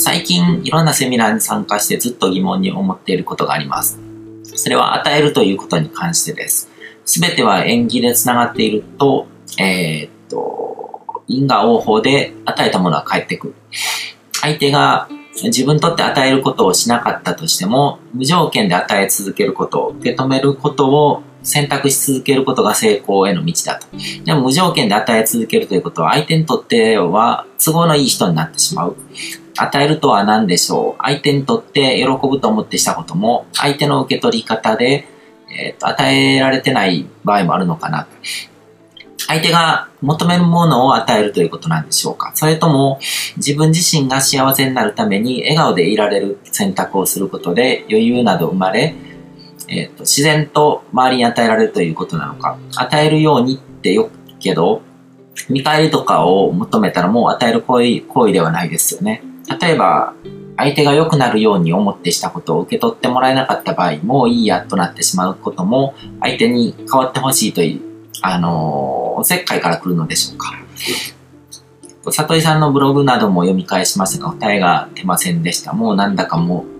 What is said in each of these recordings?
最近いろんなセミナーに参加してずっと疑問に思っていることがあります。それは与えるということに関してです。すべては縁起で繋がっていると、えー、っと、因果応報で与えたものは返ってくる。相手が自分にとって与えることをしなかったとしても、無条件で与え続けることを、受け止めることを選択し続けることが成功への道だと。でも無条件で与え続けるということは相手にとっては都合のいい人になってしまう。与えるとは何でしょう相手にとって喜ぶと思ってしたことも相手の受け取り方で、えーと、与えられてない場合もあるのかな。相手が求めるものを与えるということなんでしょうかそれとも自分自身が幸せになるために笑顔でいられる選択をすることで余裕など生まれ、えーと、自然と周りに与えられるということなのか与えるようにってよくけど見返りとかを求めたらもう与える行為行為ではないですよね。例えば相手が良くなるように思ってしたことを受け取ってもらえなかった場合、もういいやとなってしまうことも、相手に変わってほしいという、あのー、おせっかいから来るのでしょうか。里井さんのブログなども読み返しましたが、答えが出ませんでした。もうなんだかもう、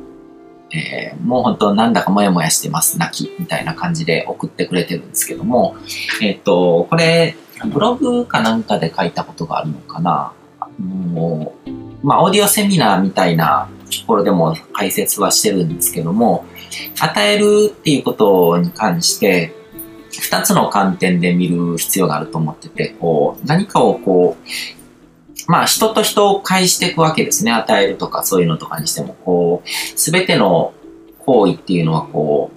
えー、もう本当なんだかモヤモヤしてます、泣き、みたいな感じで送ってくれてるんですけども、えっ、ー、と、これ、ブログかなんかで書いたことがあるのかな。もう、まあ、オーディオセミナーみたいなところでも解説はしてるんですけども、与えるっていうことに関して、二つの観点で見る必要があると思ってて、こう、何かをこう、まあ人と人を介していくわけですね。与えるとかそういうのとかにしても、こう、すべての行為っていうのはこ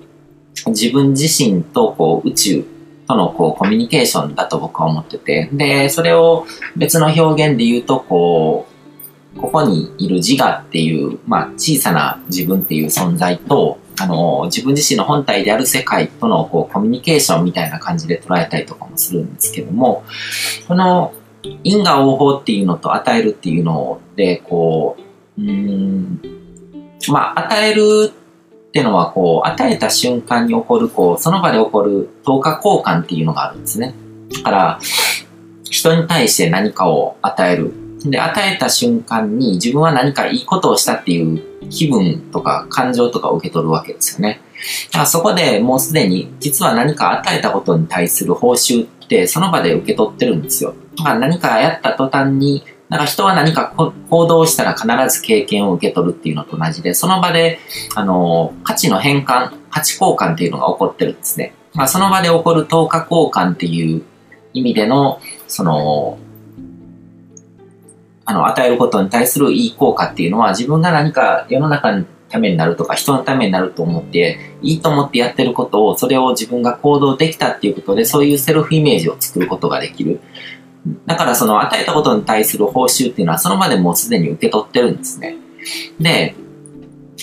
う、自分自身とこう宇宙とのこうコミュニケーションだと僕は思ってて、で、それを別の表現で言うと、こう、ここにいる自我っていう、まあ、小さな自分っていう存在と、あの、自分自身の本体である世界とのこうコミュニケーションみたいな感じで捉えたりとかもするんですけども、この因果応報っていうのと与えるっていうので、こう、うん、まあ、与えるっていうのは、こう、与えた瞬間に起こる、こう、その場で起こる等価交換っていうのがあるんですね。だから、人に対して何かを与えるで、与えた瞬間に自分は何かいいことをしたっていう気分とか感情とかを受け取るわけですよね。だからそこでもうすでに実は何か与えたことに対する報酬ってその場で受け取ってるんですよ。だから何かやった途端になんか人は何か行動したら必ず経験を受け取るっていうのと同じで、その場で、あの、価値の変換、価値交換っていうのが起こってるんですね。まあ、その場で起こる等価交換っていう意味での、その、あの、与えることに対するいい効果っていうのは、自分が何か世の中のためになるとか、人のためになると思って、いいと思ってやってることを、それを自分が行動できたっていうことで、そういうセルフイメージを作ることができる。だからその与えたことに対する報酬っていうのは、その場でもうすでに受け取ってるんですね。で、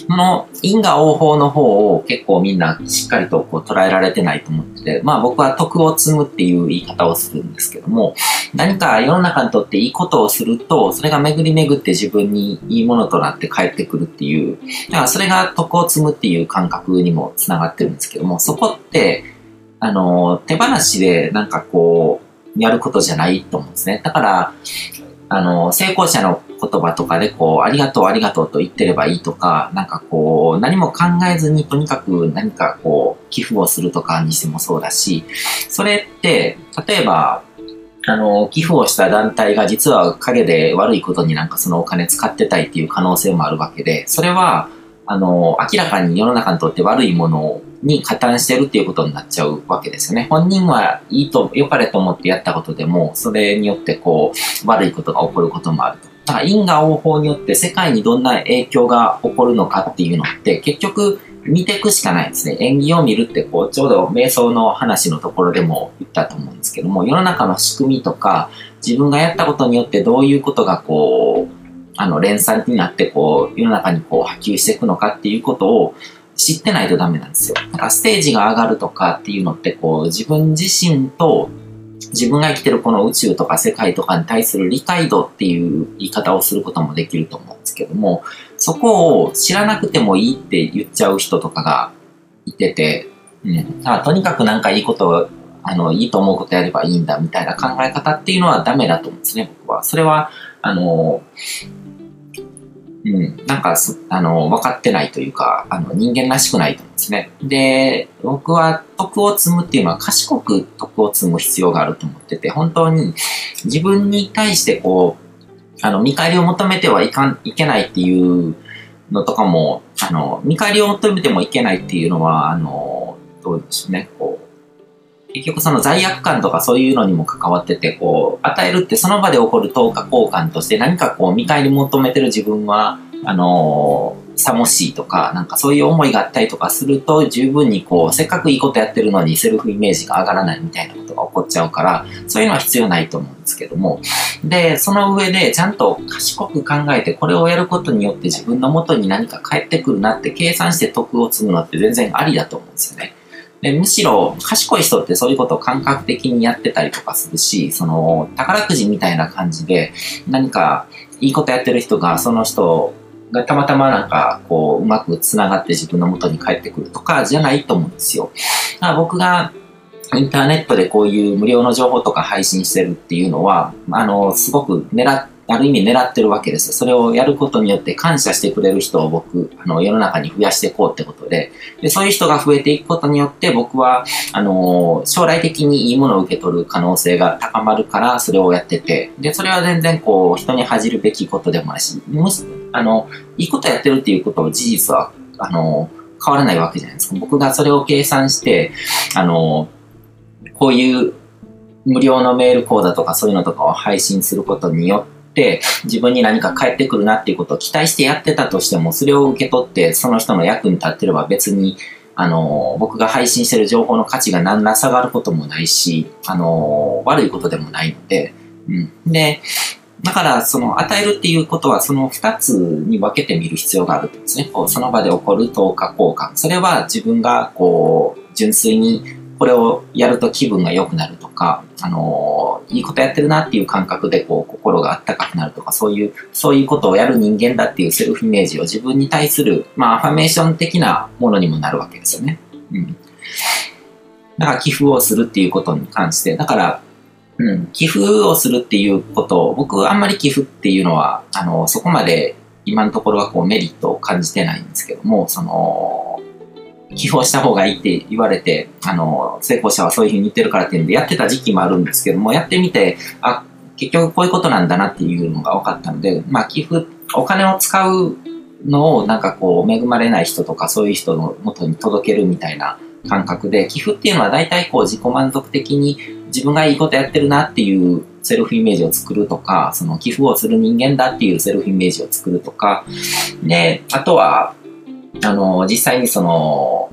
この因果応報の方を結構みんなしっかりとこう捉えられてないと思ってて、まあ僕は徳を積むっていう言い方をするんですけども、何か世の中にとっていいことをすると、それが巡り巡って自分にいいものとなって帰ってくるっていう、だからそれが徳を積むっていう感覚にもつながってるんですけども、そこって、あの、手放しでなんかこう、やることじゃないと思うんですね。だから、あの、成功者の言葉とかでこう、ありがとうありがとうと言ってればいいとか、なんかこう、何も考えずにとにかく何かこう、寄付をするとかにしてもそうだし、それって、例えば、あの、寄付をした団体が実は陰で悪いことになんかそのお金使ってたいっていう可能性もあるわけで、それは、あの、明らかに世の中にとって悪いものに加担してるっていうことになっちゃうわけですよね。本人はいいと、良かれと思ってやったことでも、それによってこう、悪いことが起こることもあると。だから因果応報によって世界にどんな影響が起こるのかっていうのって結局見ていくしかないですね。演技を見るってこうちょうど瞑想の話のところでも言ったと思うんですけども世の中の仕組みとか自分がやったことによってどういうことがこうあの連鎖になってこう世の中にこう波及していくのかっていうことを知ってないとダメなんですよ。だからステージが上がるとかっていうのってこう自分自身と自分が生きてるこの宇宙とか世界とかに対する理解度っていう言い方をすることもできると思うんですけども、そこを知らなくてもいいって言っちゃう人とかがいてて、うん、だとにかくなんかいいこと、あの、いいと思うことやればいいんだみたいな考え方っていうのはダメだと思うんですね、僕は。それは、あの、うん、なんかあの、分かってないというか、あの、人間らしくないと思うんですね。で、僕は徳を積むっていうのは賢く徳を積む必要があると思ってて、本当に自分に対してこう、あの、見返りを求めてはいかん、いけないっていうのとかも、あの、見返りを求めてもいけないっていうのは、あの、どうでしょうね、こう、結局その罪悪感とかそういうのにも関わってて、こう、与えるってその場で起こる等価交換として何かこう見返り求めてる自分は、あのー、さもしいとか、なんかそういう思いがあったりとかすると、十分にこう、せっかくいいことやってるのにセルフイメージが上がらないみたいなことが起こっちゃうから、そういうのは必要ないと思うんですけども。で、その上でちゃんと賢く考えて、これをやることによって自分の元に何か返ってくるなって計算して得を積むのって全然ありだと思うんですよね。でむしろ賢い人ってそういうことを感覚的にやってたりとかするし、その宝くじみたいな感じで何かいいことやってる人がその人がたまたまなんかこううまく繋がって自分の元に帰ってくるとかじゃないと思うんですよ。だから僕がインターネットでこういう無料の情報とか配信してるっていうのは、あの、すごく狙ってある意味狙ってるわけです。それをやることによって感謝してくれる人を僕、あの、世の中に増やしていこうってことで、で、そういう人が増えていくことによって僕は、あの、将来的にいいものを受け取る可能性が高まるから、それをやってて、で、それは全然こう、人に恥じるべきことでもないし、むしあの、いいことやってるっていうことを事実は、あの、変わらないわけじゃないですか。僕がそれを計算して、あの、こういう無料のメール講座とかそういうのとかを配信することによ、って自分に何か返ってくるなっていうことを期待してやってたとしても、それを受け取ってその人の役に立ってれば別に、あの、僕が配信してる情報の価値が何ら下がることもないし、あの、悪いことでもないので、うん。で、だから、その、与えるっていうことは、その二つに分けてみる必要があるんですね。こう、その場で起こる等価交換。それは自分が、こう、純粋にこれをやると気分が良くなるか、あのー、いいことやってるなっていう感覚でこう心があったかくなるとか、そういう、そういうことをやる人間だっていうセルフイメージを自分に対する、まあ、アファメーション的なものにもなるわけですよね。うん。だから寄付をするっていうことに関して、だから、うん、寄付をするっていうことを、僕あんまり寄付っていうのは、あの、そこまで今のところはこうメリットを感じてないんですけども、その、寄付をした方がいいって言われて、あの、成功者はそういうふうに言ってるからっていうんで、やってた時期もあるんですけども、やってみて、あ、結局こういうことなんだなっていうのが分かったので、まあ、寄付、お金を使うのをなんかこう、恵まれない人とかそういう人の元に届けるみたいな感覚で、寄付っていうのは大体こう、自己満足的に自分がいいことやってるなっていうセルフイメージを作るとか、その寄付をする人間だっていうセルフイメージを作るとか、で、あとは、あの、実際にその、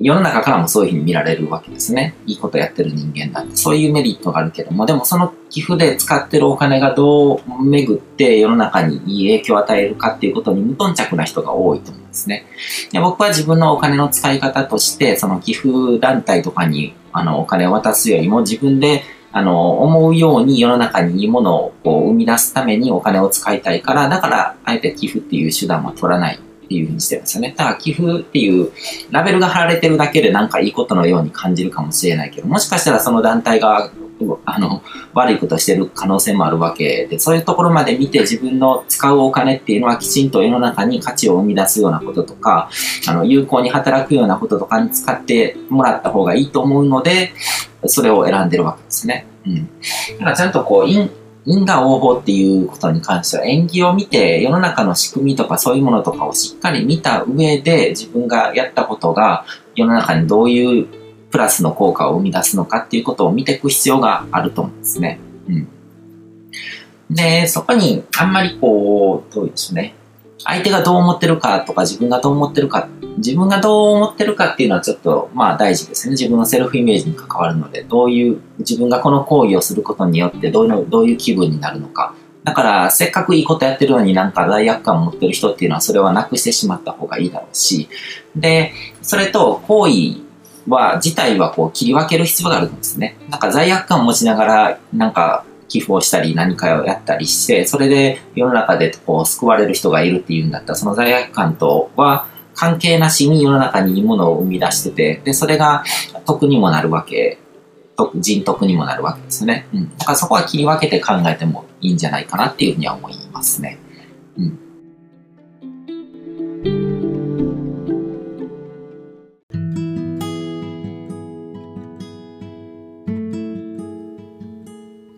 世の中からもそういうふうに見られるわけですね。いいことやってる人間だって。そういうメリットがあるけども、でもその寄付で使ってるお金がどう巡って世の中にいい影響を与えるかっていうことに無頓着な人が多いと思うんですね。で僕は自分のお金の使い方として、その寄付団体とかにあのお金を渡すよりも自分であの、思うように世の中にいいものをこう生み出すためにお金を使いたいから、だから、あえて寄付っていう手段は取らないっていうふうにしてるんですよね。ただ寄付っていうラベルが貼られてるだけでなんかいいことのように感じるかもしれないけど、もしかしたらその団体があの、悪いことしてる可能性もあるわけで、そういうところまで見て自分の使うお金っていうのはきちんと世の中に価値を生み出すようなこととか、あの、有効に働くようなこととかに使ってもらった方がいいと思うので、それを選んでるわけですね。うん。だからちゃんとこう、因果応報っていうことに関しては縁起を見て世の中の仕組みとかそういうものとかをしっかり見た上で自分がやったことが世の中にどういうプラスの効果を生み出すのかっていうことを見ていく必要があると思うんですね。うん。で、そこにあんまりこう、どうでしょうね。相手がどう思ってるかとか自分がどう思ってるか、自分がどう思ってるかっていうのはちょっとまあ大事ですね。自分のセルフイメージに関わるので、どういう、自分がこの行為をすることによってどういうどういう気分になるのか。だからせっかくいいことやってるのになんか罪悪感を持ってる人っていうのはそれはなくしてしまった方がいいだろうし、で、それと行為は、自体はこう切り分ける必要があるんですね。なんか罪悪感を持ちながら、なんか寄付をしたり何かをやったりして、それで世の中でこう救われる人がいるっていうんだったら、その罪悪感とは関係なしに世の中にいいものを生み出してて、で、それが得にもなるわけ、人徳にもなるわけですね。うん。だからそこは切り分けて考えてもいいんじゃないかなっていうふうには思いますね。うん。